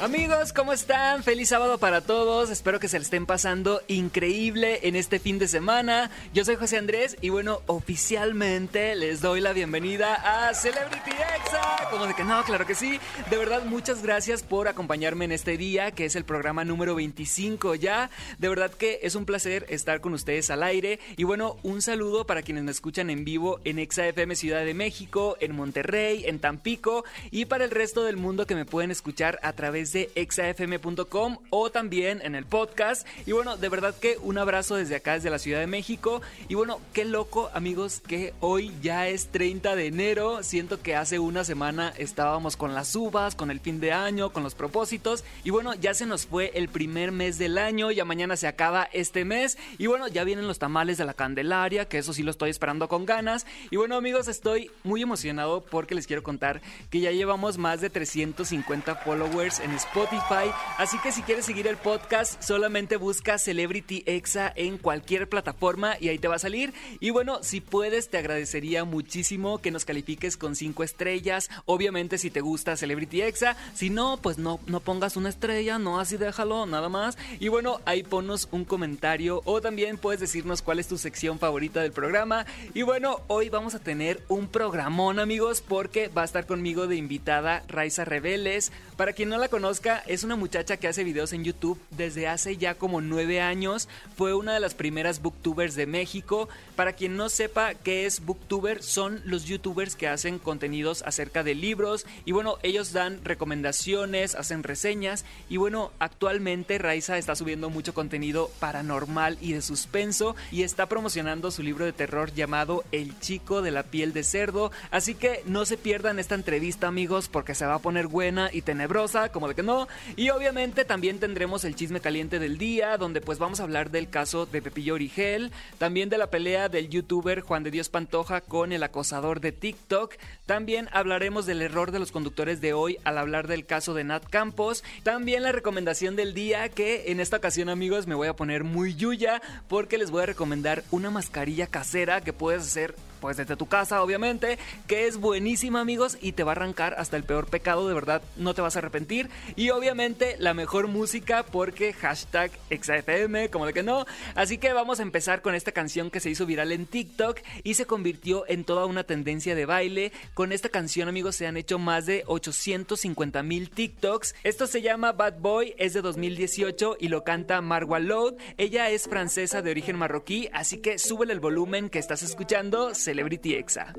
Amigos, ¿cómo están? Feliz sábado para todos. Espero que se le estén pasando increíble en este fin de semana. Yo soy José Andrés y bueno, oficialmente les doy la bienvenida a Celebrity Exa. Como de que no, claro que sí. De verdad, muchas gracias por acompañarme en este día, que es el programa número 25 ya. De verdad que es un placer estar con ustedes al aire. Y bueno, un saludo para quienes me escuchan en vivo en Exa FM Ciudad de México, en Monterrey, en Tampico y para el resto del mundo que me pueden escuchar a través de exafm.com o también en el podcast. Y bueno, de verdad que un abrazo desde acá, desde la Ciudad de México. Y bueno, qué loco amigos que hoy ya es 30 de enero. Siento que hace una semana estábamos con las uvas, con el fin de año, con los propósitos. Y bueno, ya se nos fue el primer mes del año, ya mañana se acaba este mes. Y bueno, ya vienen los tamales de la Candelaria, que eso sí lo estoy esperando con ganas. Y bueno amigos, estoy muy emocionado porque les quiero contar que ya llevamos más de 350 followers en Spotify. Así que si quieres seguir el podcast, solamente busca Celebrity Exa en cualquier plataforma y ahí te va a salir. Y bueno, si puedes, te agradecería muchísimo que nos califiques con 5 estrellas. Obviamente, si te gusta Celebrity Exa. Si no, pues no, no pongas una estrella, no así déjalo, nada más. Y bueno, ahí ponos un comentario o también puedes decirnos cuál es tu sección favorita del programa. Y bueno, hoy vamos a tener un programón, amigos, porque va a estar conmigo de invitada Raiza Rebeles. Para quien no la conoce, es una muchacha que hace videos en YouTube desde hace ya como nueve años. Fue una de las primeras booktubers de México. Para quien no sepa qué es booktuber, son los youtubers que hacen contenidos acerca de libros. Y bueno, ellos dan recomendaciones, hacen reseñas. Y bueno, actualmente Raiza está subiendo mucho contenido paranormal y de suspenso. Y está promocionando su libro de terror llamado El chico de la piel de cerdo. Así que no se pierdan esta entrevista amigos porque se va a poner buena y tenebrosa como que no. Y obviamente también tendremos el chisme caliente del día, donde pues vamos a hablar del caso de Pepillo Origel, también de la pelea del youtuber Juan de Dios Pantoja con el acosador de TikTok. También hablaremos del error de los conductores de hoy al hablar del caso de Nat Campos. También la recomendación del día, que en esta ocasión amigos me voy a poner muy yuya porque les voy a recomendar una mascarilla casera que puedes hacer pues desde tu casa obviamente, que es buenísima amigos y te va a arrancar hasta el peor pecado, de verdad no te vas a arrepentir. Y obviamente la mejor música porque hashtag XFM, como de que no. Así que vamos a empezar con esta canción que se hizo viral en TikTok y se convirtió en toda una tendencia de baile. Con esta canción amigos se han hecho más de 850 mil TikToks. Esto se llama Bad Boy, es de 2018 y lo canta Marwa Loud. Ella es francesa de origen marroquí, así que súbele el volumen que estás escuchando. Celebrity Exa.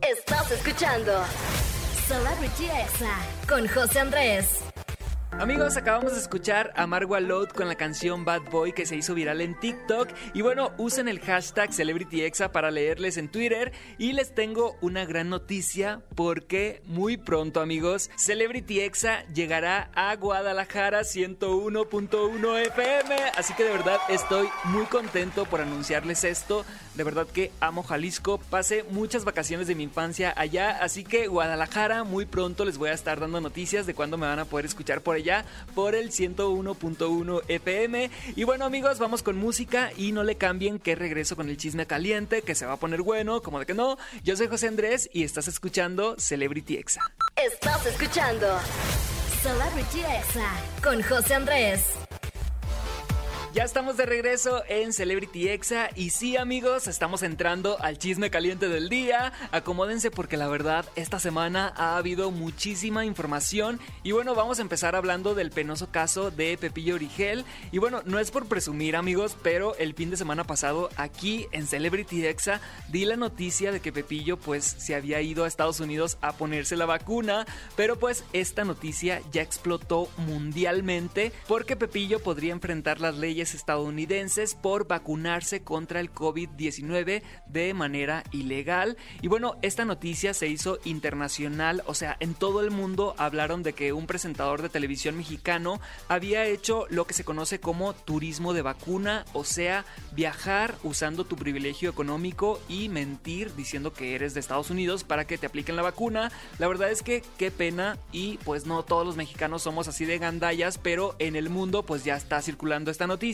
Estás escuchando Celebrity Exa con José Andrés. Amigos, acabamos de escuchar a Marwa Load con la canción Bad Boy que se hizo viral en TikTok. Y bueno, usen el hashtag CelebrityExa para leerles en Twitter. Y les tengo una gran noticia porque muy pronto, amigos, CelebrityExa llegará a Guadalajara 101.1 FM. Así que de verdad estoy muy contento por anunciarles esto. De verdad que amo Jalisco. Pasé muchas vacaciones de mi infancia allá. Así que Guadalajara, muy pronto les voy a estar dando noticias de cuándo me van a poder escuchar por ya por el 101.1 FM. Y bueno amigos, vamos con música y no le cambien que regreso con el chisme caliente, que se va a poner bueno, como de que no. Yo soy José Andrés y estás escuchando Celebrity Exa. Estás escuchando Celebrity Exa con José Andrés. Ya estamos de regreso en Celebrity Exa y sí amigos, estamos entrando al chisme caliente del día. Acomódense porque la verdad esta semana ha habido muchísima información y bueno, vamos a empezar hablando del penoso caso de Pepillo Origel. Y bueno, no es por presumir amigos, pero el fin de semana pasado aquí en Celebrity Exa di la noticia de que Pepillo pues se había ido a Estados Unidos a ponerse la vacuna, pero pues esta noticia ya explotó mundialmente porque Pepillo podría enfrentar las leyes estadounidenses por vacunarse contra el COVID-19 de manera ilegal. Y bueno, esta noticia se hizo internacional, o sea, en todo el mundo hablaron de que un presentador de televisión mexicano había hecho lo que se conoce como turismo de vacuna, o sea, viajar usando tu privilegio económico y mentir diciendo que eres de Estados Unidos para que te apliquen la vacuna. La verdad es que qué pena y pues no todos los mexicanos somos así de gandallas, pero en el mundo pues ya está circulando esta noticia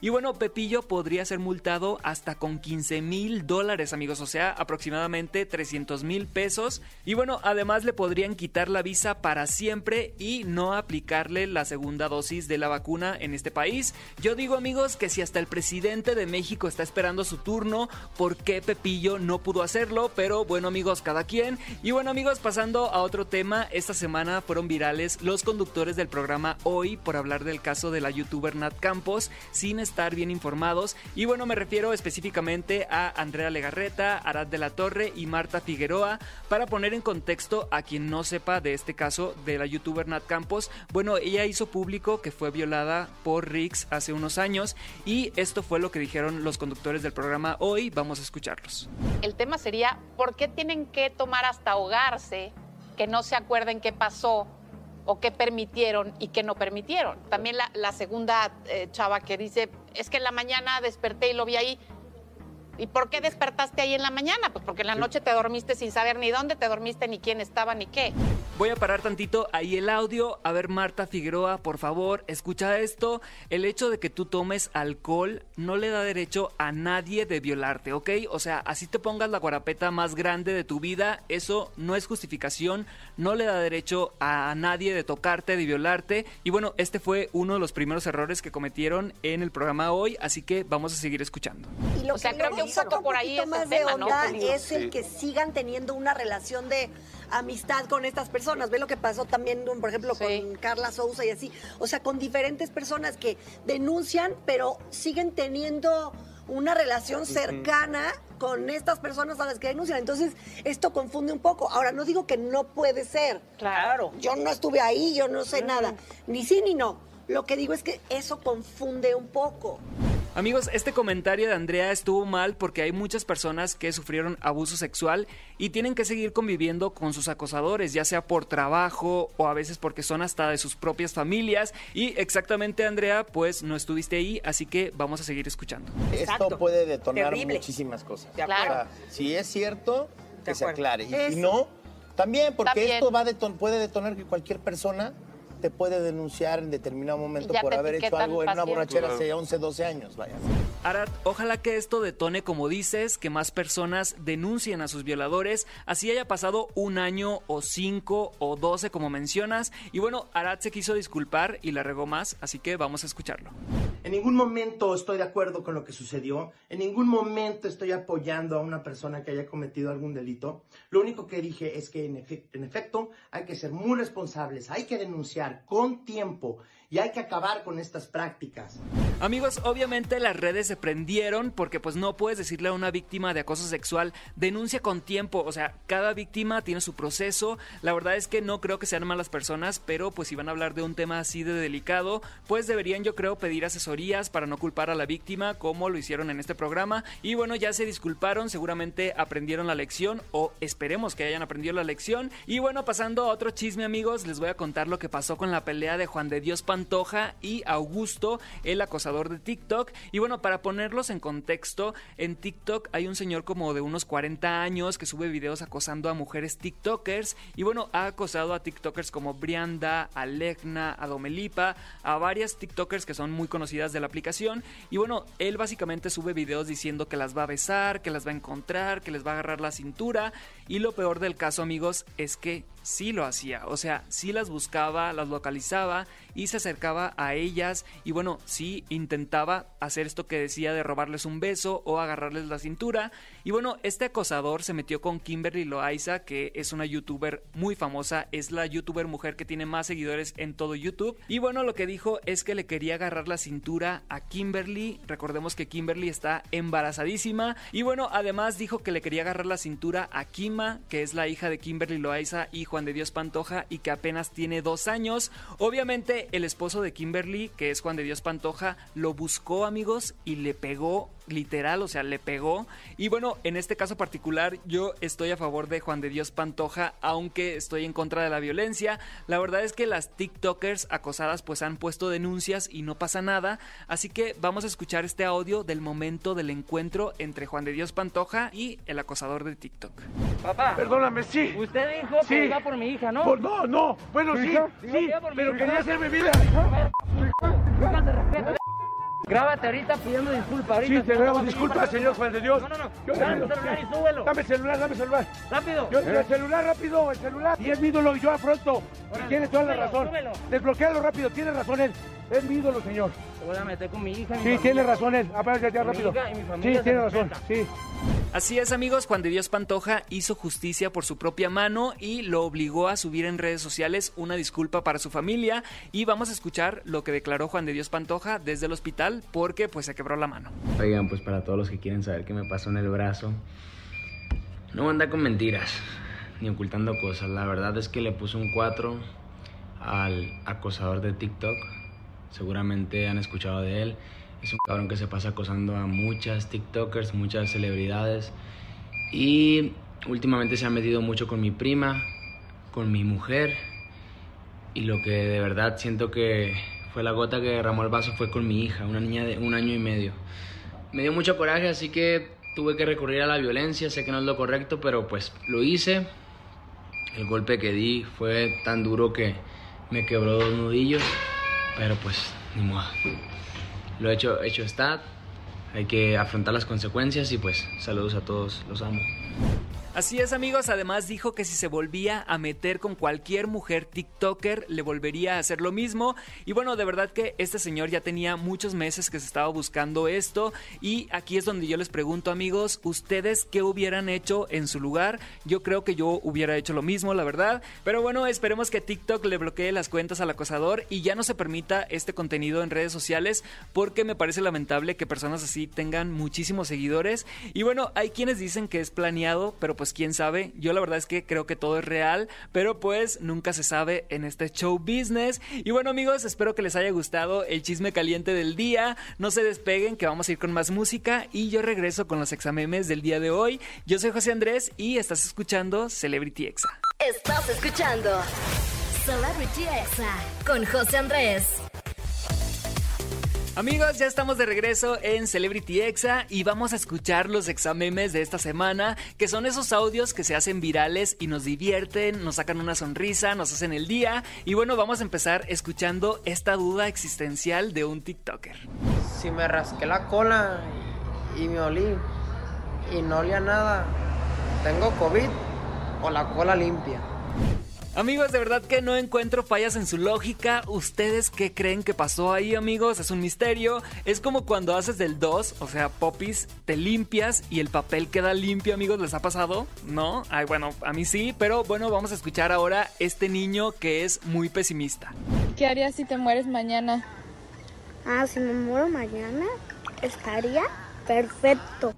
Y bueno, Pepillo podría ser multado hasta con 15 mil dólares, amigos, o sea, aproximadamente 300 mil pesos. Y bueno, además le podrían quitar la visa para siempre y no aplicarle la segunda dosis de la vacuna en este país. Yo digo, amigos, que si hasta el presidente de México está esperando su turno, ¿por qué Pepillo no pudo hacerlo? Pero bueno, amigos, cada quien. Y bueno, amigos, pasando a otro tema, esta semana fueron virales los conductores del programa Hoy por hablar del caso de la youtuber Nat Campos sin estar bien informados. Y bueno, me refiero específicamente a Andrea Legarreta, Arad de la Torre y Marta Figueroa. Para poner en contexto a quien no sepa de este caso de la youtuber Nat Campos, bueno, ella hizo público que fue violada por Rix hace unos años y esto fue lo que dijeron los conductores del programa Hoy. Vamos a escucharlos. El tema sería, ¿por qué tienen que tomar hasta ahogarse que no se acuerden qué pasó o qué permitieron y qué no permitieron. También la, segunda eh, chava que dice, es que en la mañana desperté y lo vi ahí. ¿Y por qué despertaste ahí en la mañana? Pues porque en la noche te dormiste sin saber ni dónde te dormiste, ni quién estaba, ni qué. Voy a parar tantito ahí el audio. A ver, Marta Figueroa, por favor, escucha esto. El hecho de que tú tomes alcohol no le da derecho a nadie de violarte, ¿ok? O sea, así te pongas la guarapeta más grande de tu vida, eso no es justificación, no le da derecho a nadie de tocarte, de violarte. Y bueno, este fue uno de los primeros errores que cometieron en el programa hoy, así que vamos a seguir escuchando. Y lo o sea, creo que un poco por ahí más el tema, de onda ¿no? es el que sigan teniendo una relación de amistad con estas personas. Ve lo que pasó también, por ejemplo, Sí. con Carla Souza y así. O sea, con diferentes personas que denuncian, pero siguen teniendo una relación cercana con estas personas a las que denuncian. Entonces, esto confunde un poco. Ahora, no digo que no puede ser. Claro. Yo no estuve ahí, yo no sé nada. Ni sí ni no. Lo que digo es que eso confunde un poco. Amigos, este comentario de Andrea estuvo mal porque hay muchas personas que sufrieron abuso sexual y tienen que seguir conviviendo con sus acosadores, ya sea por trabajo o a veces porque son hasta de sus propias familias. Y exactamente, Andrea, pues no estuviste ahí, así que vamos a seguir escuchando. Esto puede detonar Terrible. muchísimas cosas. De Claro. O sea, si es cierto, que se aclare. Y Eso. si no, también, porque También. esto va a deton- puede detonar que cualquier persona te puede denunciar en determinado momento por haber hecho algo en una borrachera hace 11, 12 años, vaya. Arad, ojalá que esto detone, como dices, que más personas denuncien a sus violadores, así haya pasado un año o cinco o doce como mencionas. Y bueno, Arad se quiso disculpar y la regó más, así que vamos a escucharlo. En ningún momento estoy de acuerdo con lo que sucedió. En ningún momento estoy apoyando a una persona que haya cometido algún delito. Lo único que dije es que en, efe- en efecto hay que ser muy responsables, hay que denunciar con tiempo y hay que acabar con estas prácticas. Amigos, obviamente las redes se prendieron porque pues no puedes decirle a una víctima de acoso sexual denuncia con tiempo, o sea, cada víctima tiene su proceso. La verdad es que no creo que sean malas personas, pero pues si van a hablar de un tema así de delicado, pues deberían yo creo pedir asesorías para no culpar a la víctima como lo hicieron en este programa. Y bueno, ya se disculparon, seguramente aprendieron la lección o esperemos que hayan aprendido la lección. Y bueno, pasando a otro chisme amigos, les voy a contar lo que pasó con la pelea de Juan de Dios Pantoja y Augusto, el acosador de TikTok. Y bueno, para ponerlos en contexto, en TikTok hay un señor como de unos 40 años que sube videos acosando a mujeres TikTokers. Y bueno, ha acosado a TikTokers como Brianda, a Domelipa, a varias TikTokers que son muy conocidas de la aplicación. Y bueno, él básicamente sube videos diciendo que las va a besar, que las va a encontrar, que les va a agarrar la cintura. Y lo peor del caso, amigos, es que sí lo hacía. O sea, sí las buscaba, las localizaba y se acercaba a ellas. Y bueno, sí intentaba hacer esto que decía de robarles un beso o agarrarles la cintura. Y bueno, este acosador se metió con Kimberly Loaiza, que es una youtuber muy famosa. Es la youtuber mujer que tiene más seguidores en todo YouTube. Y bueno, lo que dijo es que le quería agarrar la cintura a Kimberly. Recordemos que Kimberly está embarazadísima. Y bueno, además dijo que le quería agarrar la cintura a Kima, que es la hija de Kimberly Loaiza y Juan de Dios Pantoja y que apenas tiene dos años. Obviamente el esposo de Kimberly, que es Juan de Dios Pantoja, lo buscó amigos y le pegó literal, o sea, le pegó. Y bueno, en este caso particular yo estoy a favor de Juan de Dios Pantoja, aunque estoy en contra de la violencia. La verdad es que las TikTokers acosadas pues han puesto denuncias y no pasa nada. Así que vamos a escuchar este audio del momento del encuentro entre Juan de Dios Pantoja y el acosador de TikTok. Papá, Perdóname, sí. usted dijo Sí. que iba por mi hija, ¿no? Por- no, no. Bueno, sí, sí, mi pero quería hacer mi vida. Grábate ahorita pidiendo disculpas. Ahorita Sí, te grabo disculpas, señor Juan de Dios. No, no, no. Yo- Dame el celular y súbelo. Dame el celular, dame el celular. Rápido. Yo, el celular rápido, el celular. Y es mi ídolo y yo afronto. Y Órale, tiene toda la razón. súbelo. Desbloquealo rápido, tiene razón él. Es mi ídolo, señor. Te voy a meter con mi hija y mi Sí, familia. tiene razón él. Apárate ya Mi rápido. hija y mi Sí, tiene razón. Sí. Así es amigos, Juan de Dios Pantoja hizo justicia por su propia mano y lo obligó a subir en redes sociales una disculpa para su familia y vamos a escuchar lo que declaró Juan de Dios Pantoja desde el hospital porque pues se quebró la mano. Oigan, pues para todos los que quieren saber qué me pasó en el brazo, no anda con mentiras ni ocultando cosas. La verdad es que le puse un 4 al acosador de TikTok. Seguramente han escuchado de él. Es un cabrón que se pasa acosando a muchas TikTokers, muchas celebridades. Y últimamente se ha metido mucho con mi prima, con mi mujer. Y lo que de verdad siento que fue la gota que derramó el vaso fue con mi hija, una niña de un año y medio. Me dio mucho coraje, así que tuve que recurrir a la violencia. Sé que no es lo correcto, pero pues lo hice. El golpe que di fue tan duro que me quebró dos nudillos, pero pues ni modo. Lo hecho, hecho está. Hay que afrontar las consecuencias y pues saludos a todos, los amo. Así es amigos, además dijo que si se volvía a meter con cualquier mujer TikToker le volvería a hacer lo mismo. Y bueno, de verdad que este señor ya tenía muchos meses que se estaba buscando esto. Y aquí es donde yo les pregunto amigos, ¿ustedes qué hubieran hecho en su lugar? Yo creo que yo hubiera hecho lo mismo, la verdad, pero bueno, esperemos que TikTok le bloquee las cuentas al acosador y ya no se permita este contenido en redes sociales porque me parece lamentable que personas así tengan muchísimos seguidores. Y bueno, hay quienes dicen que es planeado, pero pues quién sabe. Yo la verdad es que creo que todo es real, pero pues nunca se sabe en este show business. Y bueno amigos, espero que les haya gustado el chisme caliente del día. No se despeguen que vamos a ir con más música y yo regreso con los examemes del día de hoy. Yo soy José Andrés y estás escuchando Celebrity Exa. Estás escuchando Celebrity Exa con José Andrés. Amigos, ya estamos de regreso en Celebrity Exa y vamos a escuchar los examemes de esta semana, que son esos audios que se hacen virales y nos divierten, nos sacan una sonrisa, nos hacen el día. Y bueno, vamos a empezar escuchando esta duda existencial de un TikToker. Si me rasqué la cola y, me olí y no olía nada, ¿tengo COVID o la cola limpia? Amigos, de verdad que no encuentro fallas en su lógica. ¿Ustedes qué creen que pasó ahí, amigos? Es un misterio. Es como cuando haces del 2, o sea, popis, te limpias y el papel queda limpio, amigos. ¿Les ha pasado? ¿No? Ay, bueno, a mí sí, pero bueno, vamos a escuchar ahora este niño que es muy pesimista. ¿Qué harías si te mueres mañana? Ah, si me muero mañana, estaría perfecto.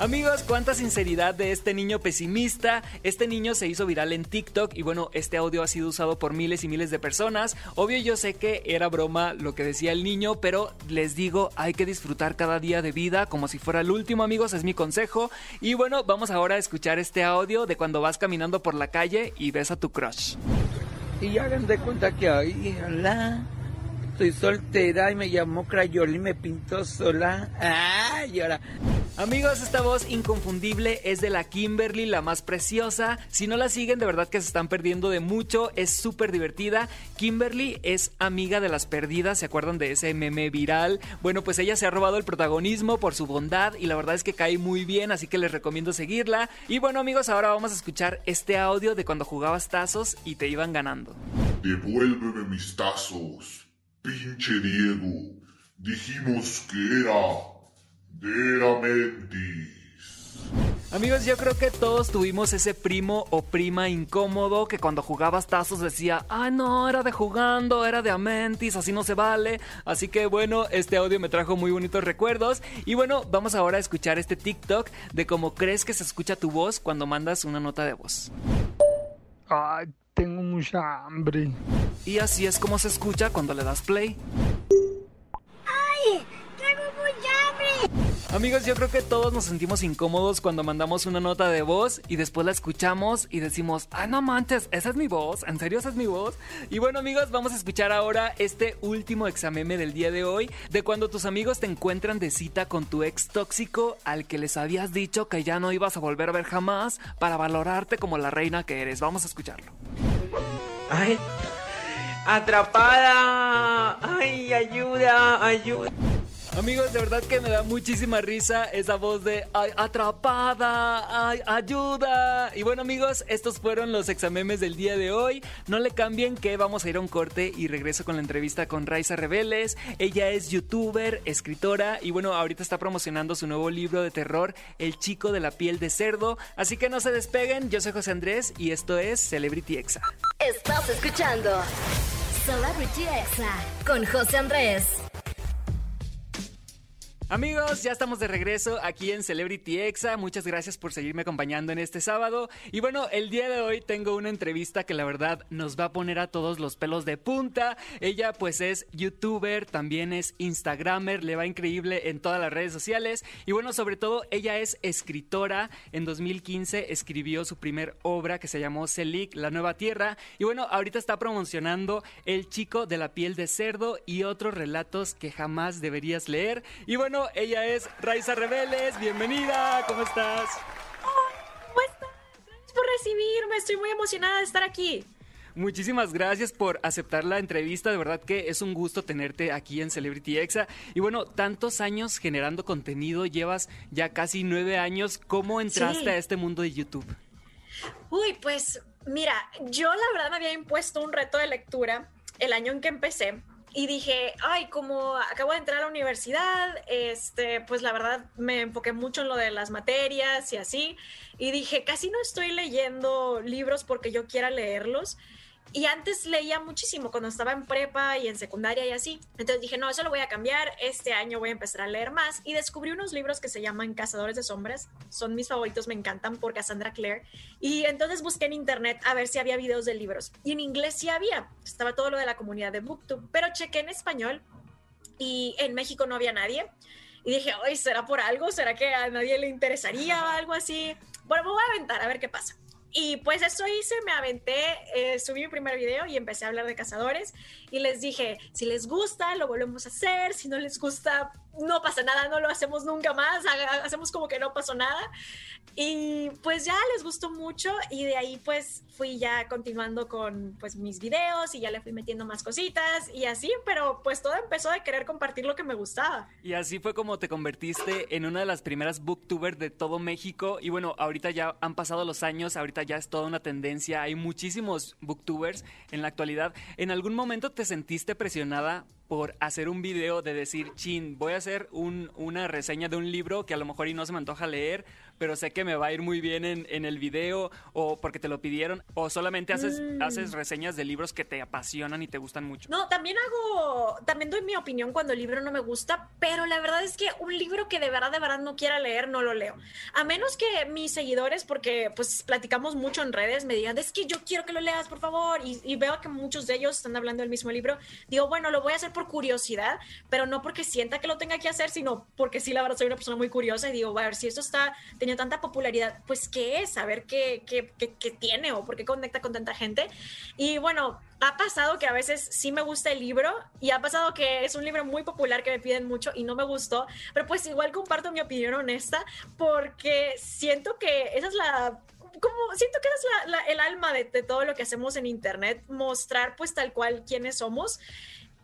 Amigos, cuánta sinceridad de este niño pesimista. Este niño se hizo viral en TikTok y bueno, este audio ha sido usado por miles y miles de personas. Obvio yo sé que era broma lo que decía el niño, pero les digo, hay que disfrutar cada día de vida como si fuera el último, amigos, es mi consejo. Y bueno, vamos ahora a escuchar este audio de cuando vas caminando por la calle y ves a tu crush. Y hagan de cuenta que hoy, hola, estoy soltera y me llamo Crayol y me pinto sola. ¡Ay, ahora! Amigos, esta voz inconfundible es de la Kimberly, la más preciosa. Si no la siguen, de verdad que se están perdiendo de mucho. Es súper divertida. Kimberly es amiga de las perdidas. ¿Se acuerdan de ese meme viral? Bueno, pues ella se ha robado el protagonismo por su bondad y la verdad es que cae muy bien, así que les recomiendo seguirla. Y bueno, amigos, ahora vamos a escuchar este audio de cuando jugabas tazos y te iban ganando. Devuélveme mis tazos, pinche Diego. Dijimos que era de mentis. Amigos, yo creo que todos tuvimos ese primo o prima incómodo que cuando jugabas tazos decía, ah, no, era de jugando, era de Amentis, así no se vale. Así que bueno, este audio me trajo muy bonitos recuerdos. Y bueno, vamos ahora a escuchar este TikTok de cómo crees que se escucha tu voz cuando mandas una nota de voz. Ay, tengo mucha hambre. Y así es como se escucha cuando le das play. ¡Ay! ¡Tengo mucha hambre! Amigos, yo creo que todos nos sentimos incómodos cuando mandamos una nota de voz y después la escuchamos y decimos, ah, no manches, esa es mi voz, ¿en serio esa es mi voz? Y bueno amigos, vamos a escuchar ahora este último exameme del día de hoy, de cuando tus amigos te encuentran de cita con tu ex tóxico al que les habías dicho que ya no ibas a volver a ver jamás para valorarte como la reina que eres. Vamos a escucharlo. ¡Ay! ¡Atrapada! ¡Ay, ayuda! ¡Ayuda! Amigos, de verdad que me da muchísima risa esa voz de ay, atrapada, ay, ayuda. Y bueno, amigos, estos fueron los examemes del día de hoy. No le cambien que vamos a ir a un corte y regreso con la entrevista con Raiza Rebeles. Ella es youtuber, escritora y bueno, ahorita está promocionando su nuevo libro de terror, El chico de la piel de cerdo. Así que no se despeguen. Yo soy José Andrés y esto es Celebrity Exa. Estás escuchando Celebrity Exa con José Andrés. Amigos, ya estamos de regreso aquí en Celebrity Exa. Muchas gracias por seguirme acompañando en este sábado. Y bueno, el día de hoy tengo una entrevista que la verdad nos va a poner a todos los pelos de punta. Ella pues es youtuber, también es instagramer, le va increíble en todas las redes sociales. Y bueno, sobre todo ella es escritora. En 2015 escribió su primer obra que se llamó Celic, La Nueva Tierra. Y bueno, ahorita está promocionando El chico de la piel de cerdo y otros relatos que jamás deberías leer. Y bueno, ella es Raiza Rebeles. Bienvenida, ¿cómo estás? ¿Cómo estás? Gracias por recibirme. Estoy muy emocionada de estar aquí. Muchísimas gracias por aceptar la entrevista. De verdad que es un gusto tenerte aquí en Celebrity Exa. Y bueno, tantos años generando contenido, llevas ya casi nueve años. ¿Cómo entraste Sí. a este mundo de YouTube? Uy, pues mira, yo la verdad me había impuesto un reto de lectura el año en que empecé y dije, ay, como acabo de entrar a la universidad, este, pues la verdad me enfoqué mucho en lo de las materias y así, y dije, casi no estoy leyendo libros porque yo quiera leerlos. Y antes leía muchísimo cuando estaba en prepa y en secundaria y así. Entonces dije, no, eso lo voy a cambiar. Este año voy a empezar a leer más. Y descubrí unos libros que se llaman Cazadores de Sombras. Son mis favoritos, me encantan por Cassandra Clare. Y entonces busqué en internet a ver si había videos de libros. Y en inglés sí había. Estaba todo lo de la comunidad de Booktube. Pero chequé en español y en México no había nadie. Y dije, ay, ¿será por algo? ¿Será que a nadie le interesaría o algo así? Bueno, me voy a aventar a ver qué pasa. Y pues eso hice, me aventé, eh, subí mi primer video y empecé a hablar de cazadores y les dije, si les gusta, lo volvemos a hacer, si no les gusta, no pasa nada, no lo hacemos nunca más, hacemos como que no pasó nada. Y pues ya les gustó mucho y de ahí pues fui ya continuando con pues mis videos y ya le fui metiendo más cositas y así, pero pues todo empezó de querer compartir lo que me gustaba. Y así fue como te convertiste en una de las primeras booktubers de todo México. Y bueno, ahorita ya han pasado los años, ahorita ya es toda una tendencia. Hay muchísimos booktubers en la actualidad. ¿En algún momento te sentiste presionada por hacer un video de decir, chin, voy a hacer un- una reseña de un libro que a lo mejor y no se me antoja leer, pero sé que me va a ir muy bien en, en el video o porque te lo pidieron? ¿O solamente haces, Mm. haces reseñas de libros que te apasionan y te gustan mucho? No, también hago, también doy mi opinión cuando el libro no me gusta, pero la verdad es que un libro que de verdad, de verdad no quiera leer, no lo leo. A menos que mis seguidores, porque pues platicamos mucho en redes, me digan, es que yo quiero que lo leas, por favor, y, y veo que muchos de ellos están hablando del mismo libro, digo, bueno, lo voy a hacer por curiosidad, pero no porque sienta que lo tenga que hacer, sino porque sí, la verdad, soy una persona muy curiosa y digo, a ver, si esto está teniendo tanta popularidad, pues, ¿qué es? A ver qué, qué, qué, qué tiene o por qué conecta con tanta gente. Y bueno, ha pasado que a veces sí me gusta el libro y ha pasado que es un libro muy popular que me piden mucho y no me gustó, pero pues igual comparto mi opinión honesta porque siento que esa es la como siento que es la- la- el alma de, de todo lo que hacemos en internet, mostrar pues tal cual quiénes somos.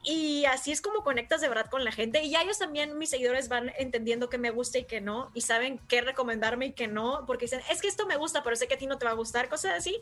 Y así es como conectas de verdad con la gente. Y ya ellos también, mis seguidores, van entendiendo que me gusta y que no. Y saben qué recomendarme y qué no. Porque dicen, es que esto me gusta, pero sé que a ti no te va a gustar. Cosas así.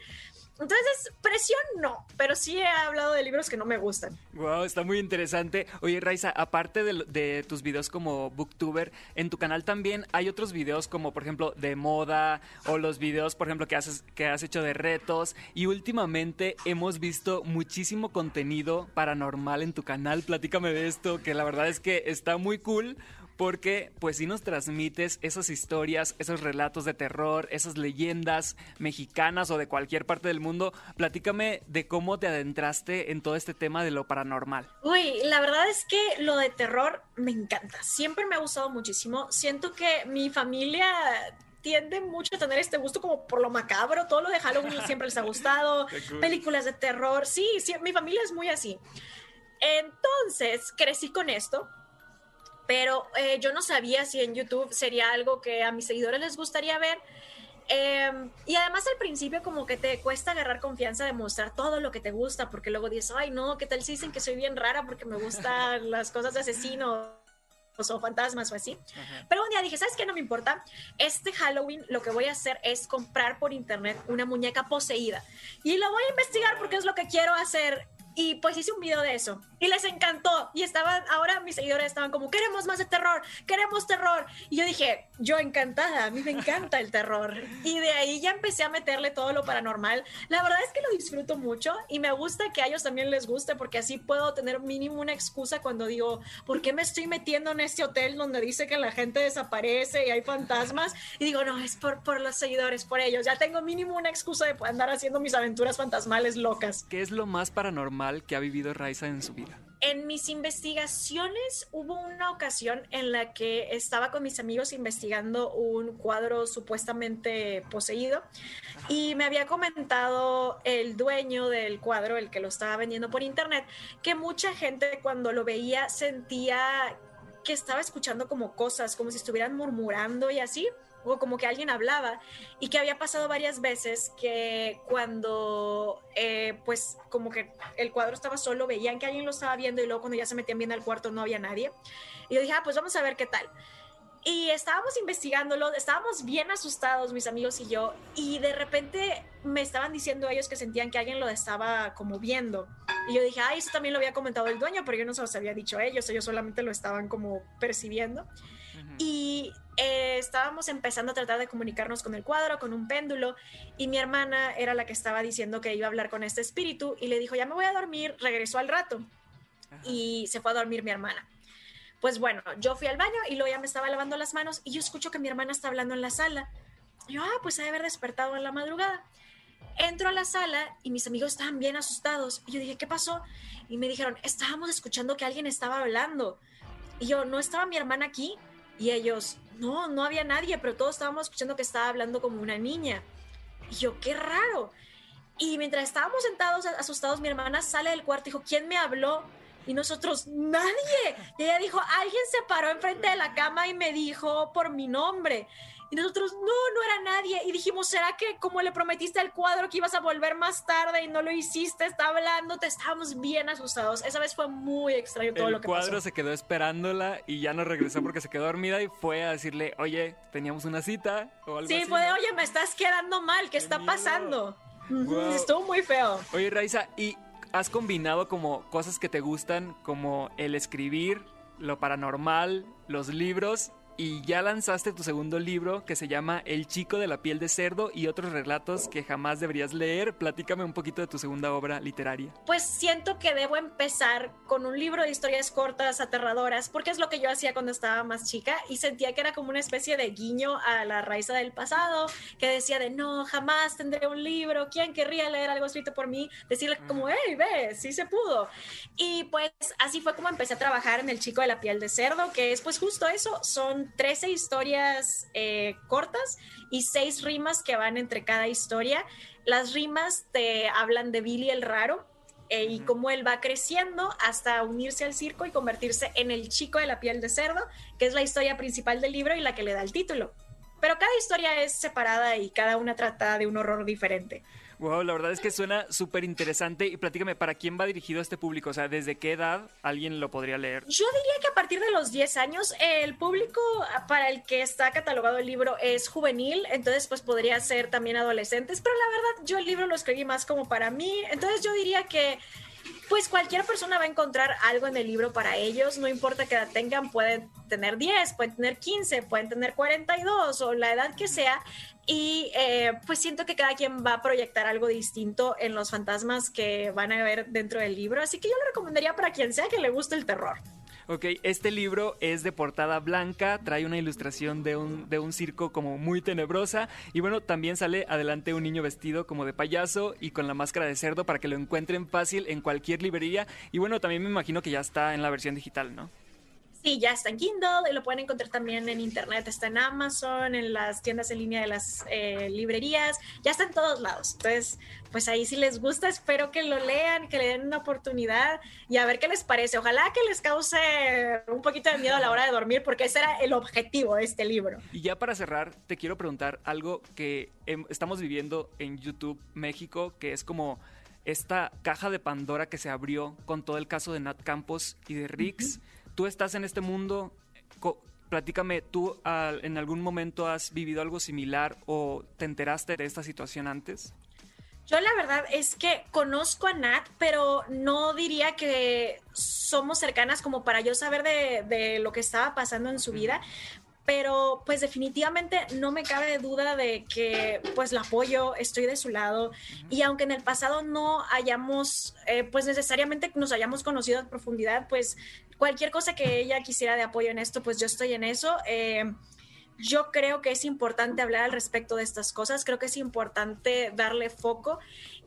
Entonces, presión no. Pero sí he hablado de libros que no me gustan. Wow, está muy interesante. Oye, Raiza, aparte de, de tus videos como booktuber, en tu canal también hay otros videos como, por ejemplo, de moda o los videos, por ejemplo, que, haces, que has hecho de retos. Y últimamente hemos visto muchísimo contenido paranormal en tu canal. Platícame de esto, que la verdad es que está muy cool. Porque pues si nos transmites esas historias, esos relatos de terror, esas leyendas mexicanas o de cualquier parte del mundo, platícame de cómo te adentraste en todo este tema de lo paranormal. Uy, la verdad es que lo de terror me encanta. Siempre me ha gustado muchísimo. Siento que mi familia tiende mucho a tener este gusto como por lo macabro. Todo lo de Halloween siempre les ha gustado. Cool. Películas de terror. Sí, sí, mi familia es muy así. Entonces, crecí con esto. Pero eh, yo no sabía si en YouTube sería algo que a mis seguidores les gustaría ver. Eh, y además al principio como que te cuesta agarrar confianza de mostrar todo lo que te gusta, porque luego dices, ay no, ¿qué tal si dicen que soy bien rara porque me gustan las cosas de asesino o fantasmas o así. Pero un día dije, ¿sabes qué? No me importa. Este Halloween lo que voy a hacer es comprar por internet una muñeca poseída. Y lo voy a investigar porque es lo que quiero hacer. Y pues hice un video de eso. Y les encantó. Y estaban, ahora mis seguidores estaban como, queremos más de terror, queremos terror. Y yo dije, yo encantada, a mí me encanta el terror. Y de ahí ya empecé a meterle todo lo paranormal. La verdad es que lo disfruto mucho y me gusta que a ellos también les guste porque así puedo tener mínimo una excusa cuando digo, ¿por qué me estoy metiendo en este hotel donde dice que la gente desaparece y hay fantasmas? Y digo, no, es por, por los seguidores, por ellos. Ya tengo mínimo una excusa de andar haciendo mis aventuras fantasmales locas. ¿Qué es lo más paranormal que ha vivido Raiza en su vida? En mis investigaciones hubo una ocasión en la que estaba con mis amigos investigando un cuadro supuestamente poseído y me había comentado el dueño del cuadro, el que lo estaba vendiendo por internet, que mucha gente cuando lo veía sentía que estaba escuchando como cosas, como si estuvieran murmurando y así o como que alguien hablaba y que había pasado varias veces que cuando eh, pues como que el cuadro estaba solo veían que alguien lo estaba viendo y luego cuando ya se metían bien al cuarto no había nadie. Y yo dije ah pues vamos a ver qué tal y estábamos investigándolo, estábamos bien asustados mis amigos y yo y de repente me estaban diciendo ellos que sentían que alguien lo estaba como viendo. Y yo dije, ah, eso también lo había comentado el dueño, pero yo no se los había dicho a ellos, ellos solamente lo estaban como percibiendo. Y eh, estábamos empezando a tratar de comunicarnos con el cuadro, con un péndulo, y mi hermana era la que estaba diciendo que iba a hablar con este espíritu y le dijo, ya me voy a dormir, regresó al rato y se fue a dormir mi hermana. Pues bueno, yo fui al baño y luego ya me estaba lavando las manos y yo escucho que mi hermana está hablando en la sala. Y yo, ah, pues ha de haber despertado en la madrugada. Entro a la sala y mis amigos estaban bien asustados. Y yo dije, ¿qué pasó? Y me dijeron, estábamos escuchando que alguien estaba hablando. Y yo, ¿no estaba mi hermana aquí? Y ellos, no, no había nadie, pero todos estábamos escuchando que estaba hablando como una niña. Y yo, qué raro. Y mientras estábamos sentados asustados, mi hermana sale del cuarto y dijo, ¿quién me habló? Y nosotros, nadie. Y ella dijo, alguien se paró enfrente de la cama y me dijo por mi nombre. Y nosotros, no, no era nadie. Y dijimos, ¿será que como le prometiste al cuadro que ibas a volver más tarde y no lo hiciste? Está hablando, te estábamos bien asustados. Esa vez fue muy extraño todo lo que pasó. El cuadro se quedó esperándola y ya no regresó porque se quedó dormida y fue a decirle, oye, teníamos una cita o algo sí, así. fue de, oye, me estás quedando mal, ¿qué, está pasando? Estuvo muy feo. Oye, Raiza, ¿y has combinado como cosas que te gustan, como el escribir, lo paranormal, los libros y ya lanzaste tu segundo libro que se llama El chico de la piel de cerdo y otros relatos que jamás deberías leer. Platícame un poquito de tu segunda obra literaria. Pues siento que debo empezar con un libro de historias cortas, aterradoras, porque es lo que yo hacía cuando estaba más chica y sentía que era como una especie de guiño a la raíz del pasado, que decía de no, jamás tendré un libro, ¿quién querría leer algo escrito por mí? Decirle como, hey, ve, sí se pudo. Y pues así fue como empecé a trabajar en El chico de la piel de cerdo, que es pues justo eso, son 13 historias eh, cortas y 6 rimas que van entre cada historia. Las rimas te hablan de Billy el raro, eh, y cómo él va creciendo hasta unirse al circo y convertirse en el chico de la piel de cerdo, que es la historia principal del libro y la que le da el título. Pero cada historia es separada y cada una trata de un horror diferente. Wow, la verdad es que suena súper interesante. Y platícame, ¿para quién va dirigido este público? O sea, ¿desde qué edad alguien lo podría leer? Yo diría que a partir de los 10 años, el público para el que está catalogado el libro es juvenil, entonces pues podría ser también adolescentes, pero la verdad yo el libro lo escribí más como para mí, entonces yo diría que pues cualquier persona va a encontrar algo en el libro para ellos, no importa qué edad tengan, pueden tener 10, pueden tener 15, pueden tener 42 o la edad que sea. Y eh, pues siento que cada quien va a proyectar algo distinto en los fantasmas que van a ver dentro del libro, así que yo lo recomendaría para quien sea que le guste el terror. Ok, este libro es de portada blanca, trae una ilustración de un, de un circo como muy tenebrosa y bueno, también sale adelante un niño vestido como de payaso y con la máscara de cerdo para que lo encuentren fácil en cualquier librería y bueno, también me imagino que ya está en la versión digital, ¿no? Sí, ya está en Kindle y lo pueden encontrar también en internet, está en Amazon, en las tiendas en línea de las eh, librerías, ya está en todos lados. Entonces, pues ahí si les gusta, espero que lo lean, que le den una oportunidad y a ver qué les parece. Ojalá que les cause un poquito de miedo a la hora de dormir, porque ese era el objetivo de este libro. Y ya para cerrar, te quiero preguntar algo que estamos viviendo en YouTube México, que es como esta caja de Pandora que se abrió con todo el caso de Nat Campos y de Rix tú estás en este mundo platícame, ¿tú en algún momento has vivido algo similar o te enteraste de esta situación antes? Yo la verdad es que conozco a Nat, pero no diría que somos cercanas como para yo saber de, de lo que estaba pasando en su vida. Pero pues definitivamente no me cabe duda de que pues la apoyo, estoy de su lado. Y aunque en el pasado no hayamos eh, pues necesariamente nos hayamos conocido a profundidad, pues cualquier cosa que ella quisiera de apoyo en esto, pues yo estoy en eso. Eh, yo creo que es importante hablar al respecto de estas cosas, creo que es importante darle foco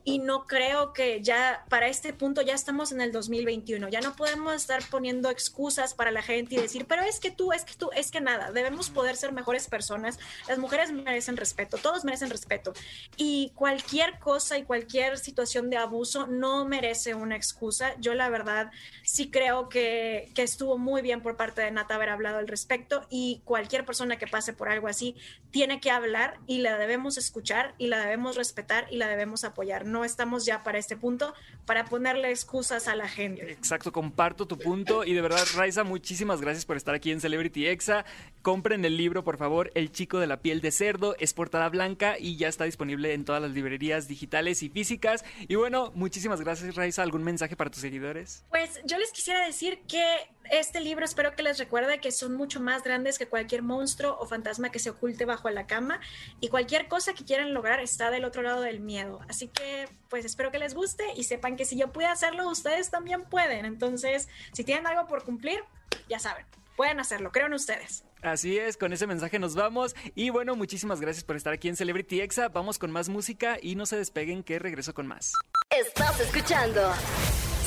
y no creo que ya para este punto ya estamos en el 2021, ya no podemos estar poniendo excusas para la gente y decir, pero es que tú, es que tú, es que nada, debemos poder ser mejores personas, las mujeres merecen respeto, todos merecen respeto y cualquier cosa y cualquier situación de abuso no merece una excusa. Yo la verdad sí creo que, que estuvo muy bien por parte de Nata haber hablado al respecto y cualquier persona que pase por algo así tiene que hablar y la debemos escuchar y la debemos respetar y la debemos apoyar. No estamos ya para este punto para ponerle excusas a la gente. Exacto, comparto tu punto y de verdad, Raiza, muchísimas gracias por estar aquí en Celebrity Exa. Compren el libro, por favor, El chico de la piel de cerdo, es portada blanca y ya está disponible en todas las librerías digitales y físicas. Y bueno, muchísimas gracias, Raiza. ¿Algún mensaje para tus seguidores? Pues yo les quisiera decir que este libro espero que les recuerde que son mucho más grandes que cualquier monstruo o fantasma que se oculte bajo la cama y cualquier cosa que quieran lograr está del otro lado del miedo. Así que pues espero que les guste y sepan que si yo pude hacerlo, ustedes también pueden. Entonces, si tienen algo por cumplir, ya saben, pueden hacerlo, creo en ustedes. Así es, con ese mensaje nos vamos. Y bueno, muchísimas gracias por estar aquí en Celebrity Exa. Vamos con más música y no se despeguen que regreso con más. Estás escuchando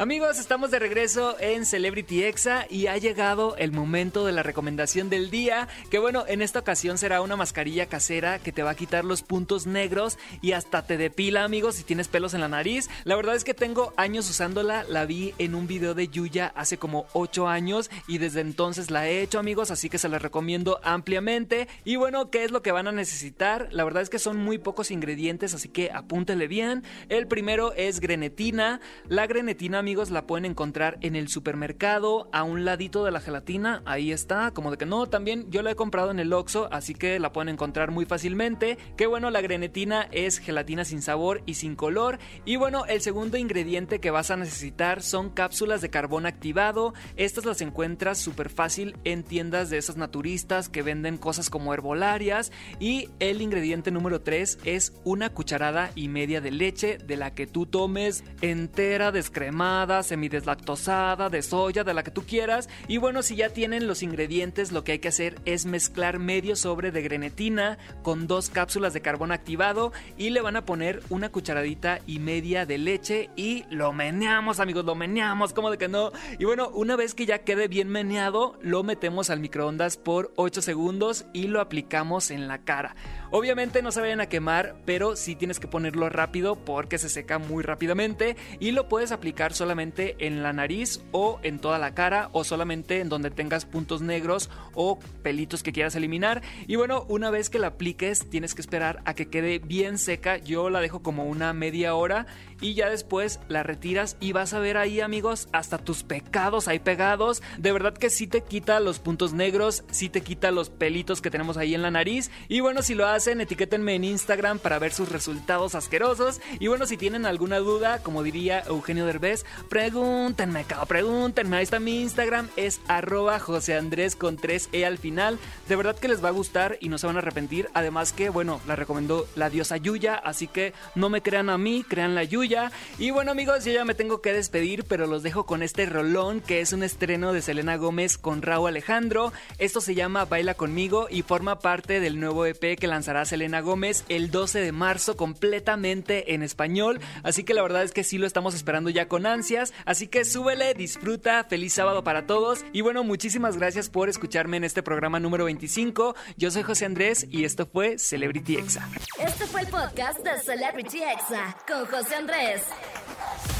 Amigos, estamos de regreso en Celebrity Exa y ha llegado el momento de la recomendación del día, que bueno, en esta ocasión será una mascarilla casera que te va a quitar los puntos negros y hasta te depila, amigos, si tienes pelos en la nariz. La verdad es que tengo años usándola, la vi en un video de Yuya hace como 8 años y desde entonces la he hecho, amigos, así que se la recomiendo ampliamente. Y bueno, ¿qué es lo que van a necesitar? La verdad es que son muy pocos ingredientes, así que apúntele bien. El primero es grenetina. La grenetina, amigos, la pueden encontrar en el supermercado, a un ladito de la gelatina. Ahí está, como de que no, también yo la he comprado en el Oxxo, así que la pueden encontrar muy fácilmente. Que bueno, la grenetina es gelatina sin sabor y sin color. Y bueno, el segundo ingrediente que vas a necesitar son cápsulas de carbón activado. Estas las encuentras súper fácil en tiendas de esas naturistas que venden cosas como herbolarias. Y el ingrediente número 3 es una cucharada y media de leche de la que tú tomes entera, descremada, semideslactosada, de soya, de la que tú quieras. Y bueno, si ya tienen los ingredientes, lo que hay que hacer es mezclar medio sobre de grenetina con dos cápsulas de carbón activado y le van a poner una cucharadita y media de leche y lo meneamos, amigos, lo meneamos, como de que no. Y bueno, una vez que ya quede bien meneado, lo metemos al microondas por 8 segundos y lo aplicamos en la cara. Obviamente no se vayan a quemar, pero sí tienes que ponerlo rápido porque se seca muy rápidamente y lo puedes aplicar solamente en la nariz o en toda la cara o solamente en donde tengas puntos negros o pelitos que quieras eliminar. Y bueno, una vez que la apliques tienes que esperar a que quede bien seca. Yo la dejo como una media hora y ya después la retiras y vas a ver ahí amigos hasta tus pecados ahí pegados. De verdad que sí te quita los puntos negros, sí te quita los pelitos que tenemos ahí en la nariz. Y bueno, si lo hacen, etiquétenme en Instagram para ver sus resultados asquerosos. Y bueno, si tienen alguna duda, como diría Eugenio Derbez, pregúntenme, cao, pregúntenme. Ahí está mi Instagram, es arroba José Andrés con 3E al final. De verdad que les va a gustar y no se van a arrepentir. Además que, bueno, la recomendó la diosa Yuya, así que no me crean a mí, crean la Yuya. Y bueno amigos, yo ya me tengo que despedir, pero los dejo con este rolón que es un estreno de Selena Gómez con Raúl Alejandro. Esto se llama Baila conmigo y forma parte del nuevo EP que lanzará Selena Gómez el 12 de marzo completamente en español. Así que la verdad es que sí lo estamos esperando ya con ansias. Así que súbele, disfruta, feliz sábado para todos. Y bueno, muchísimas gracias por escucharme en este programa número 25. Yo soy José Andrés y esto fue Celebrity Exa. Este fue el podcast de Celebrity Exa con José Andrés.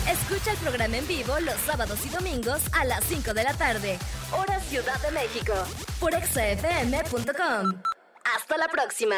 Escucha el programa en vivo los sábados y domingos a las 5 de la tarde, hora Ciudad de México, por exafm.com. Hasta la próxima.